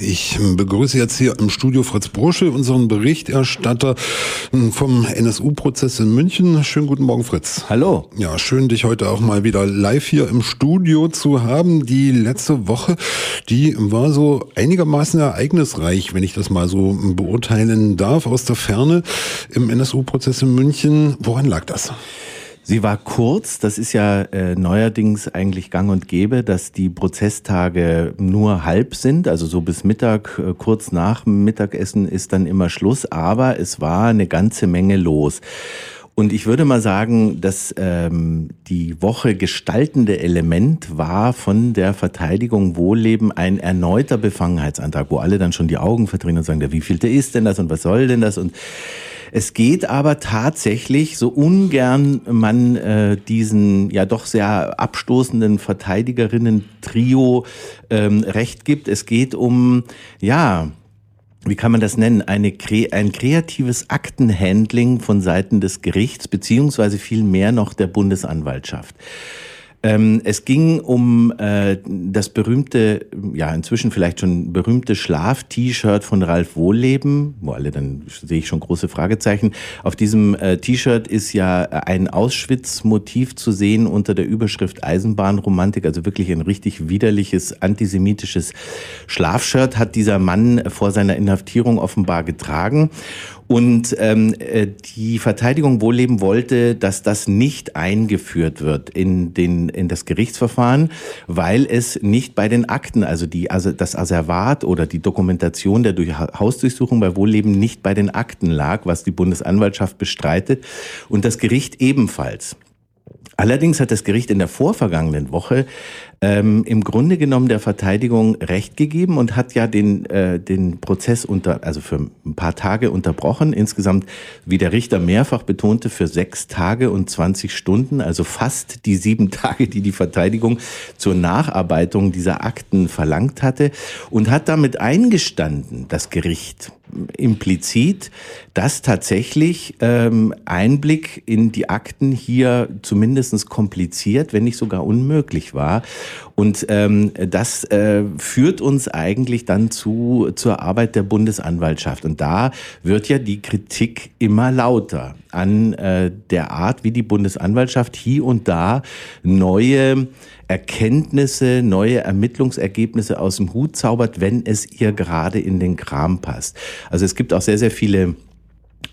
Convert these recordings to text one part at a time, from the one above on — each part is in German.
Ich begrüße jetzt hier im Studio Fritz Brusche, unseren Berichterstatter vom NSU-Prozess in München. Schönen guten Morgen, Fritz. Hallo. Ja, schön, dich heute auch mal wieder live hier im Studio zu haben. Die letzte Woche, die war so einigermaßen ereignisreich, wenn ich das mal so beurteilen darf, aus der Ferne im NSU-Prozess in München. Woran lag das? Sie war kurz, das ist ja äh, neuerdings eigentlich gang und gäbe, dass die Prozesstage nur halb sind, also so bis Mittag, äh, kurz nach Mittagessen ist dann immer Schluss, aber es war eine ganze Menge los. Und ich würde mal sagen, dass ähm, die Woche gestaltende Element war von der Verteidigung Wohlleben ein erneuter Befangenheitsantrag, wo alle dann schon die Augen verdrehen und sagen, wie vielte ist denn das und was soll denn das? Und es geht aber tatsächlich, so ungern man äh, diesen ja doch sehr abstoßenden Verteidigerinnen-Trio ähm, recht gibt, es geht um, ja, wie kann man das nennen, eine, ein kreatives Aktenhandling von Seiten des Gerichts, beziehungsweise viel mehr noch der Bundesanwaltschaft. Ähm, es ging um äh, das berühmte, ja inzwischen vielleicht schon berühmte Schlaf-T-Shirt von Ralf Wohlleben, wo alle dann sehe ich schon große Fragezeichen. Auf diesem äh, T-Shirt ist ja ein Auschwitz-Motiv zu sehen unter der Überschrift Eisenbahnromantik, also wirklich ein richtig widerliches antisemitisches Schlafshirt hat dieser Mann vor seiner Inhaftierung offenbar getragen. Und ähm, äh, die Verteidigung Wohlleben wollte, dass das nicht eingeführt wird in, den, in das Gerichtsverfahren, weil es nicht bei den Akten, also, die, also das Asservat oder die Dokumentation der Hausdurchsuchung bei Wohlleben nicht bei den Akten lag, was die Bundesanwaltschaft bestreitet und das Gericht ebenfalls. Allerdings hat das Gericht in der vorvergangenen Woche ähm, im Grunde genommen der Verteidigung Recht gegeben und hat ja den, äh, den Prozess unter, also für ein paar Tage unterbrochen. Insgesamt, wie der Richter mehrfach betonte, für sechs Tage und 20 Stunden, also fast die sieben Tage, die die Verteidigung zur Nacharbeitung dieser Akten verlangt hatte und hat damit eingestanden, das Gericht, implizit, dass tatsächlich ähm, Einblick in die Akten hier zumindest kompliziert, wenn nicht sogar unmöglich war. Und ähm, das äh, führt uns eigentlich dann zu, zur Arbeit der Bundesanwaltschaft. Und da wird ja die Kritik immer lauter an äh, der Art, wie die Bundesanwaltschaft hier und da neue Erkenntnisse, neue Ermittlungsergebnisse aus dem Hut zaubert, wenn es ihr gerade in den Kram passt. Also es gibt auch sehr, sehr viele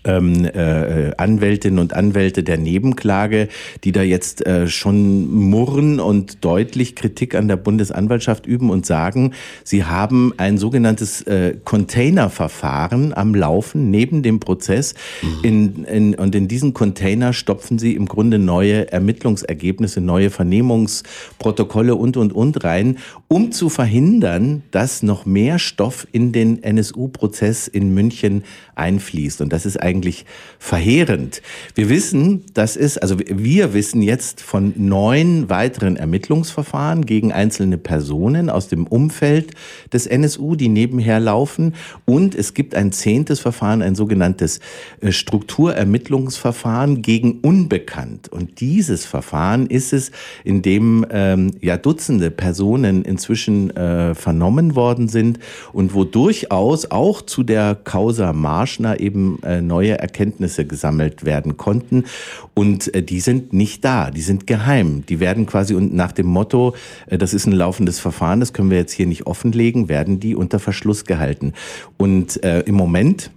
ähm, äh, Anwältinnen und Anwälte der Nebenklage, die da jetzt äh, schon murren und deutlich Kritik an der Bundesanwaltschaft üben und sagen, sie haben ein sogenanntes äh, Containerverfahren am Laufen neben dem Prozess. Mhm. In, in, und in diesen Container stopfen sie im Grunde neue Ermittlungsergebnisse, neue Vernehmungsprotokolle und, und, und rein, um zu verhindern, dass noch mehr Stoff in den NSU-Prozess in München einfließt. Und das ist eigentlich verheerend. Wir wissen, das ist, also wir wissen jetzt von neun weiteren Ermittlungsverfahren gegen einzelne Personen aus dem Umfeld des NSU, die nebenher laufen. Und es gibt ein zehntes Verfahren, ein sogenanntes äh, Strukturermittlungsverfahren gegen Unbekannt. Und dieses Verfahren ist es, in dem ähm, ja Dutzende Personen inzwischen äh, vernommen worden sind und wo durchaus auch zu der Causa Marschner eben äh, neue Erkenntnisse gesammelt werden konnten. Und äh, die sind nicht da, die sind geheim. Die werden quasi nach dem Motto, äh, das ist ein laufendes Verfahren, das können wir jetzt hier nicht offenlegen, werden die unter Verschluss gehalten. Und äh, im Moment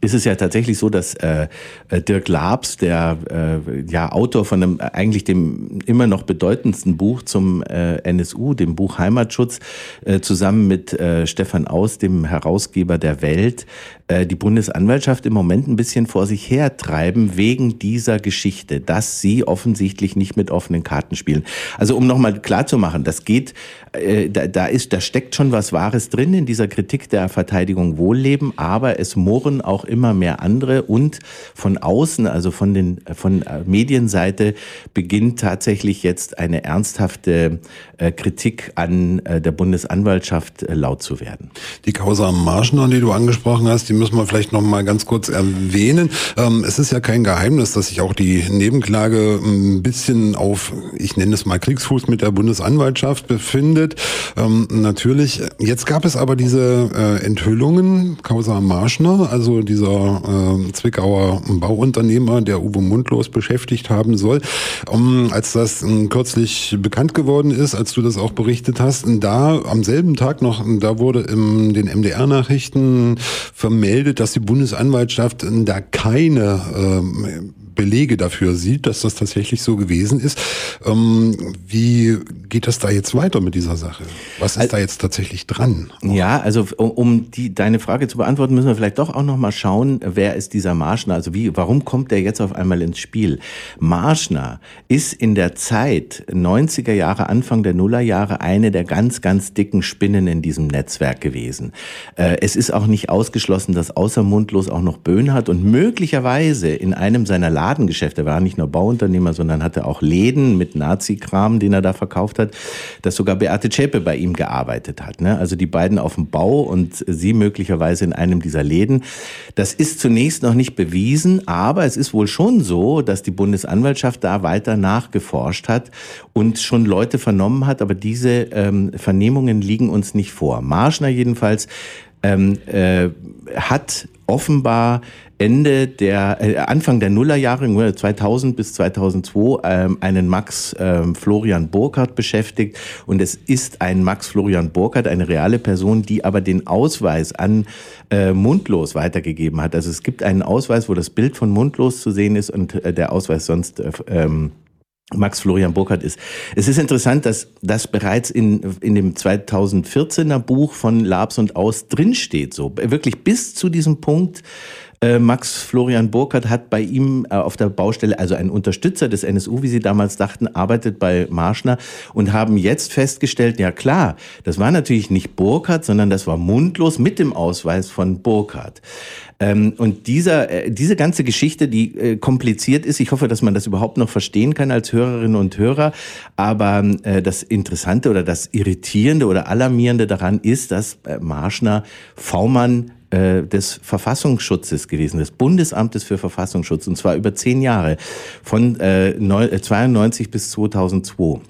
ist es ja tatsächlich so, dass äh, äh, Dirk Labs, der äh, ja Autor von einem eigentlich dem immer noch bedeutendsten Buch zum äh, NSU, dem Buch Heimatschutz, äh, zusammen mit äh, Stefan Aus, dem Herausgeber der Welt, äh, die Bundesanwaltschaft im Moment ein bisschen vor sich hertreiben wegen dieser Geschichte, dass sie offensichtlich nicht mit offenen Karten spielen. Also um nochmal klar zu machen, das geht, äh, da, da ist, da steckt schon was Wahres drin in dieser Kritik der Verteidigung Wohlleben, aber es murren auch immer mehr andere und von außen, also von den von äh, Medienseite beginnt tatsächlich jetzt eine ernsthafte äh, Kritik an äh, der Bundesanwaltschaft laut zu werden. Die Causa Marschner, die du angesprochen hast, die müssen wir vielleicht noch mal ganz kurz erwähnen. Ähm, es ist ja kein Geheimnis, dass sich auch die Nebenklage ein bisschen auf, ich nenne es mal Kriegsfuß mit der Bundesanwaltschaft befindet. Ähm, natürlich, jetzt gab es aber diese Enthüllungen, Causa Marschner, also dieser äh, Zwickauer Bauunternehmer, der Uwe Mundlos beschäftigt haben soll. Um, als das äh, kürzlich bekannt geworden ist, als du das auch berichtet hast, da am selben Tag noch, da wurde in den MDR-Nachrichten vermeldet, dass die Bundesanwaltschaft da keine ähm, Belege dafür sieht, dass das tatsächlich so gewesen ist. Ähm, wie geht das da jetzt weiter mit dieser Sache? Was ist also, da jetzt tatsächlich dran? Ja, also um die, deine Frage zu beantworten, müssen wir vielleicht doch auch noch mal schauen, wer ist dieser Marschner? Also wie, warum kommt der jetzt auf einmal ins Spiel? Marschner ist in der Zeit 90er Jahre, Anfang der Nullerjahre eine der ganz, ganz dicken Spinnen in diesem Netzwerk gewesen. Äh, es ist auch nicht ausgeschlossen, dass außer Mundlos auch noch Böhn hat und möglicherweise in einem seiner Ladengeschäft. Er war nicht nur Bauunternehmer, sondern hatte auch Läden mit Nazi-Kram, den er da verkauft hat, dass sogar Beate Zschäpe bei ihm gearbeitet hat. Ne? Also die beiden auf dem Bau und sie möglicherweise in einem dieser Läden. Das ist zunächst noch nicht bewiesen, aber es ist wohl schon so, dass die Bundesanwaltschaft da weiter nachgeforscht hat und schon Leute vernommen hat, aber diese ähm, Vernehmungen liegen uns nicht vor. Marschner jedenfalls ähm, äh, hat offenbar Ende der, äh, Anfang der Nullerjahre, 2000 bis 2002, ähm, einen Max ähm, Florian Burkhardt beschäftigt. Und es ist ein Max Florian Burkhardt, eine reale Person, die aber den Ausweis an äh, Mundlos weitergegeben hat. Also es gibt einen Ausweis, wo das Bild von Mundlos zu sehen ist und äh, der Ausweis sonst äh, ähm, Max Florian Burkhardt ist. Es ist interessant, dass das bereits in, in dem 2014er Buch von Labs und Aus drinsteht, so wirklich bis zu diesem Punkt, äh, Max Florian Burkhardt hat bei ihm äh, auf der Baustelle, also ein Unterstützer des NSU, wie sie damals dachten, arbeitet bei Marschner und haben jetzt festgestellt, ja klar, das war natürlich nicht Burkhardt, sondern das war mundlos mit dem Ausweis von Burkhardt. Ähm, und dieser, äh, diese ganze Geschichte, die kompliziert ist, ich hoffe, dass man das überhaupt noch verstehen kann als Hörerinnen und Hörer, aber das Interessante oder das Irritierende oder Alarmierende daran ist, dass Marschner V-Mann äh, des Verfassungsschutzes gewesen, des Bundesamtes für Verfassungsschutz, und zwar über zehn Jahre, von äh, 92 äh, bis 2002.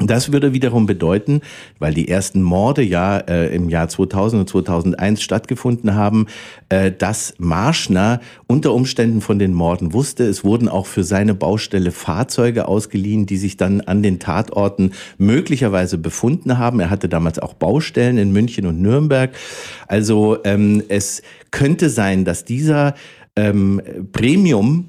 Das würde wiederum bedeuten, weil die ersten Morde ja äh, im Jahr 2000 und 2001 stattgefunden haben, äh, dass Marschner unter Umständen von den Morden wusste. Es wurden auch für seine Baustelle Fahrzeuge ausgeliehen, die sich dann an den Tatorten möglicherweise befunden haben. Er hatte damals auch Baustellen in München und Nürnberg. Also ähm, es könnte sein, dass dieser ähm,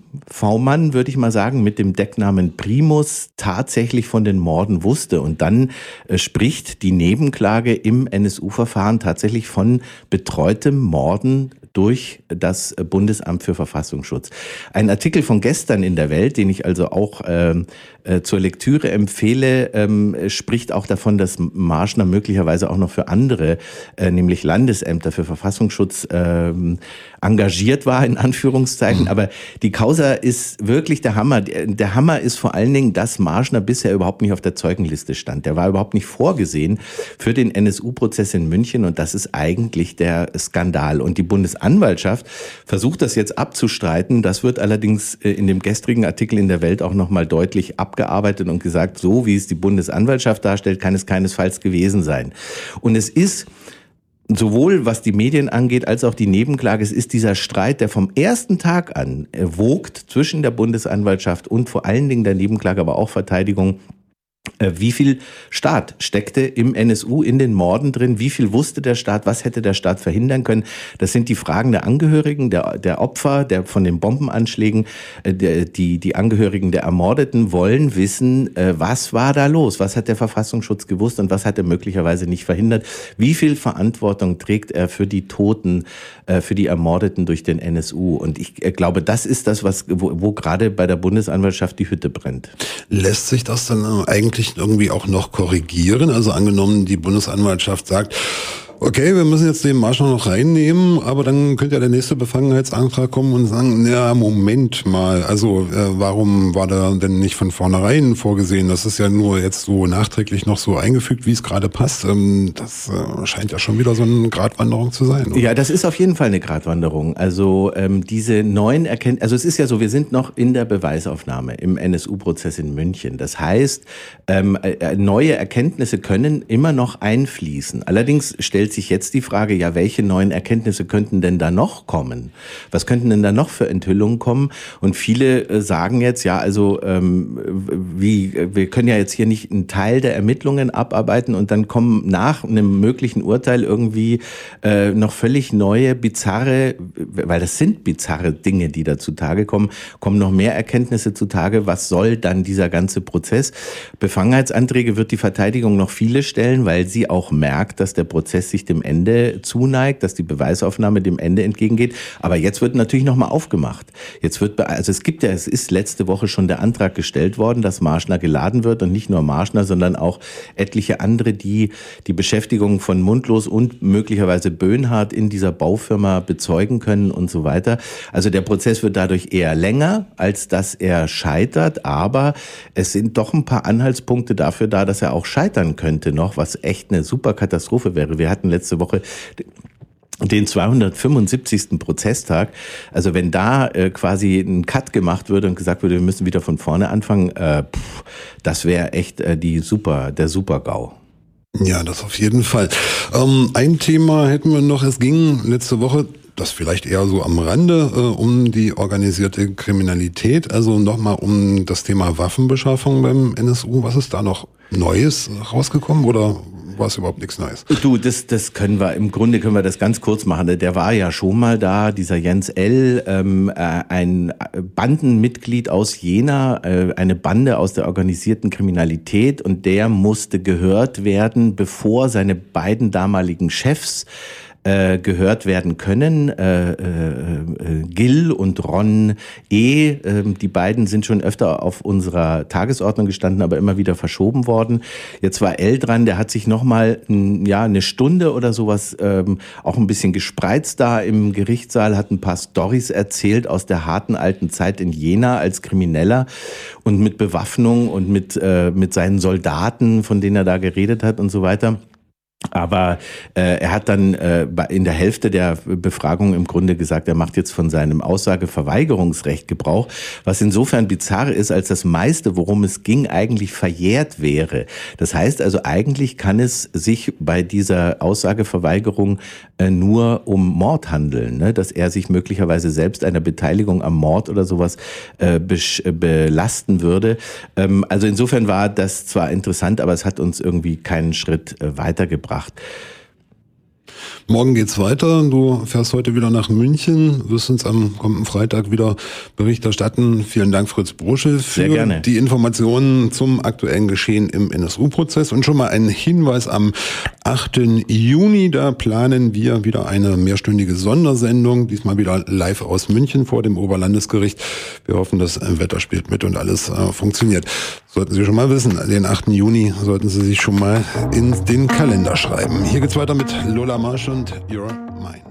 Premium-V-Mann, würde ich mal sagen, mit dem Decknamen Primus tatsächlich von den Morden wusste. Und dann äh, spricht die Nebenklage im NSU-Verfahren tatsächlich von betreutem Morden durch das Bundesamt für Verfassungsschutz. Ein Artikel von gestern in der Welt, den ich also auch ähm, äh, zur Lektüre empfehle, ähm, spricht auch davon, dass Marschner möglicherweise auch noch für andere, äh, nämlich Landesämter für Verfassungsschutz, ähm, engagiert war, in Anführungszeichen. Mhm. Aber die Causa ist wirklich der Hammer. Der Hammer ist vor allen Dingen, dass Marschner bisher überhaupt nicht auf der Zeugenliste stand. Der war überhaupt nicht vorgesehen für den NSU-Prozess in München und das ist eigentlich der Skandal. Und die Bundesanwaltschaft versucht das jetzt abzustreiten. Das wird allerdings äh, in dem gestrigen Artikel in der Welt auch nochmal deutlich abgearbeitet und gesagt, so wie es die Bundesanwaltschaft darstellt, kann es keinesfalls gewesen sein. Und es ist sowohl was die Medien angeht, als auch die Nebenklage, es ist dieser Streit, der vom ersten Tag an wogt zwischen der Bundesanwaltschaft und vor allen Dingen der Nebenklage, aber auch Verteidigung äh, wie viel Staat steckte im NSU in den Morden drin? Wie viel wusste der Staat? Was hätte der Staat verhindern können? Das sind die Fragen der Angehörigen, der, der Opfer, der von den Bombenanschlägen. Äh, der, die, die Angehörigen der Ermordeten wollen wissen, äh, was war da los? Was hat der Verfassungsschutz gewusst und was hat er möglicherweise nicht verhindert? Wie viel Verantwortung trägt er für die Toten, für die Ermordeten durch den NSU? Und ich glaube, das ist das, was, wo, wo gerade bei der Bundesanwaltschaft die Hütte brennt. Lässt sich das dann eigentlich irgendwie auch noch korrigieren? Also angenommen, die Bundesanwaltschaft sagt, Okay, wir müssen jetzt den Marsch noch reinnehmen, aber dann könnte ja der nächste Befangenheitsantrag kommen und sagen, ja, Moment mal, also äh, warum war da denn nicht von vornherein vorgesehen? Das ist ja nur jetzt so nachträglich noch so eingefügt, wie es gerade passt. Ähm, das äh, scheint ja schon wieder so eine Gratwanderung zu sein. Oder? Ja, das ist auf jeden Fall eine Gratwanderung. Also ähm, diese neuen Erkenntnisse, also es ist ja so, wir sind noch in der Beweisaufnahme im NSU-Prozess in München. Das heißt, ähm, äh, äh, neue Erkenntnisse können immer noch einfließen. Allerdings stellt sich jetzt die Frage, ja, welche neuen Erkenntnisse könnten denn da noch kommen? Was könnten denn da noch für Enthüllungen kommen? Und viele äh, sagen jetzt, ja, also ähm, wie, wir können ja jetzt hier nicht einen Teil der Ermittlungen abarbeiten und dann kommen nach einem möglichen Urteil irgendwie äh, noch völlig neue, bizarre, weil das sind bizarre Dinge, die da zutage kommen, kommen noch mehr Erkenntnisse zutage. Was soll dann dieser ganze Prozess? Befangenheitsanträge wird die Verteidigung noch viele stellen, weil sie auch merkt, dass der Prozess sich dem Ende zuneigt, dass die Beweisaufnahme dem Ende entgegengeht. Aber jetzt wird natürlich nochmal aufgemacht. Jetzt wird, also es gibt ja, es ist letzte Woche schon der Antrag gestellt worden, dass Marschner geladen wird und nicht nur Marschner, sondern auch etliche andere, die die Beschäftigung von Mundlos und möglicherweise Böhnhardt in dieser Baufirma bezeugen können und so weiter. Also der Prozess wird dadurch eher länger, als dass er scheitert, aber es sind doch ein paar Anhaltspunkte dafür da, dass er auch scheitern könnte noch, was echt eine super Katastrophe wäre. Wir hatten letzte Woche den 275. Prozesstag. Also wenn da äh, quasi ein Cut gemacht würde und gesagt würde, wir müssen wieder von vorne anfangen, äh, pff, das wäre echt äh, die super, der Super-GAU. Ja, das auf jeden Fall. Ähm, ein Thema hätten wir noch. Es ging letzte Woche das vielleicht eher so am Rande äh, um die organisierte Kriminalität, also nochmal um das Thema Waffenbeschaffung beim NSU. Was ist da noch Neues rausgekommen oder war es überhaupt nichts Neues? Du, das, das können wir, im Grunde können wir das ganz kurz machen. Der war ja schon mal da, dieser Jens L., ähm, äh, ein Bandenmitglied aus Jena, äh, eine Bande aus der organisierten Kriminalität und der musste gehört werden, bevor seine beiden damaligen Chefs äh, gehört werden können. Äh, äh, äh, Gil und Ron E., äh, die beiden sind schon öfter auf unserer Tagesordnung gestanden, aber immer wieder verschoben worden. Jetzt war L dran, der hat sich nochmal ja, eine Stunde oder sowas ähm, auch ein bisschen gespreizt da im Gerichtssaal, hat ein paar Stories erzählt aus der harten alten Zeit in Jena als Krimineller und mit Bewaffnung und mit, äh, mit seinen Soldaten, von denen er da geredet hat und so weiter. Aber äh, er hat dann äh, in der Hälfte der Befragung im Grunde gesagt, er macht jetzt von seinem Aussageverweigerungsrecht Gebrauch, was insofern bizarr ist, als das meiste, worum es ging, eigentlich verjährt wäre. Das heißt also, eigentlich kann es sich bei dieser Aussageverweigerung äh, nur um Mord handeln, ne? dass er sich möglicherweise selbst einer Beteiligung am Mord oder sowas äh, belasten würde. Ähm, also insofern war das zwar interessant, aber es hat uns irgendwie keinen Schritt äh, weitergebracht gebracht. Morgen geht's weiter. Du fährst heute wieder nach München, wirst uns am kommenden Freitag wieder Bericht erstatten. Vielen Dank, Fritz Bruschel, für die Informationen zum aktuellen Geschehen im NSU-Prozess. Und schon mal ein Hinweis am 8. Juni. Da planen wir wieder eine mehrstündige Sondersendung, diesmal wieder live aus München vor dem Oberlandesgericht. Wir hoffen, das Wetter spielt mit und alles äh, funktioniert. Sollten Sie schon mal wissen, den 8. Juni sollten Sie sich schon mal in den Kalender schreiben. Hier geht's weiter mit Lola Marsch und You're Mine.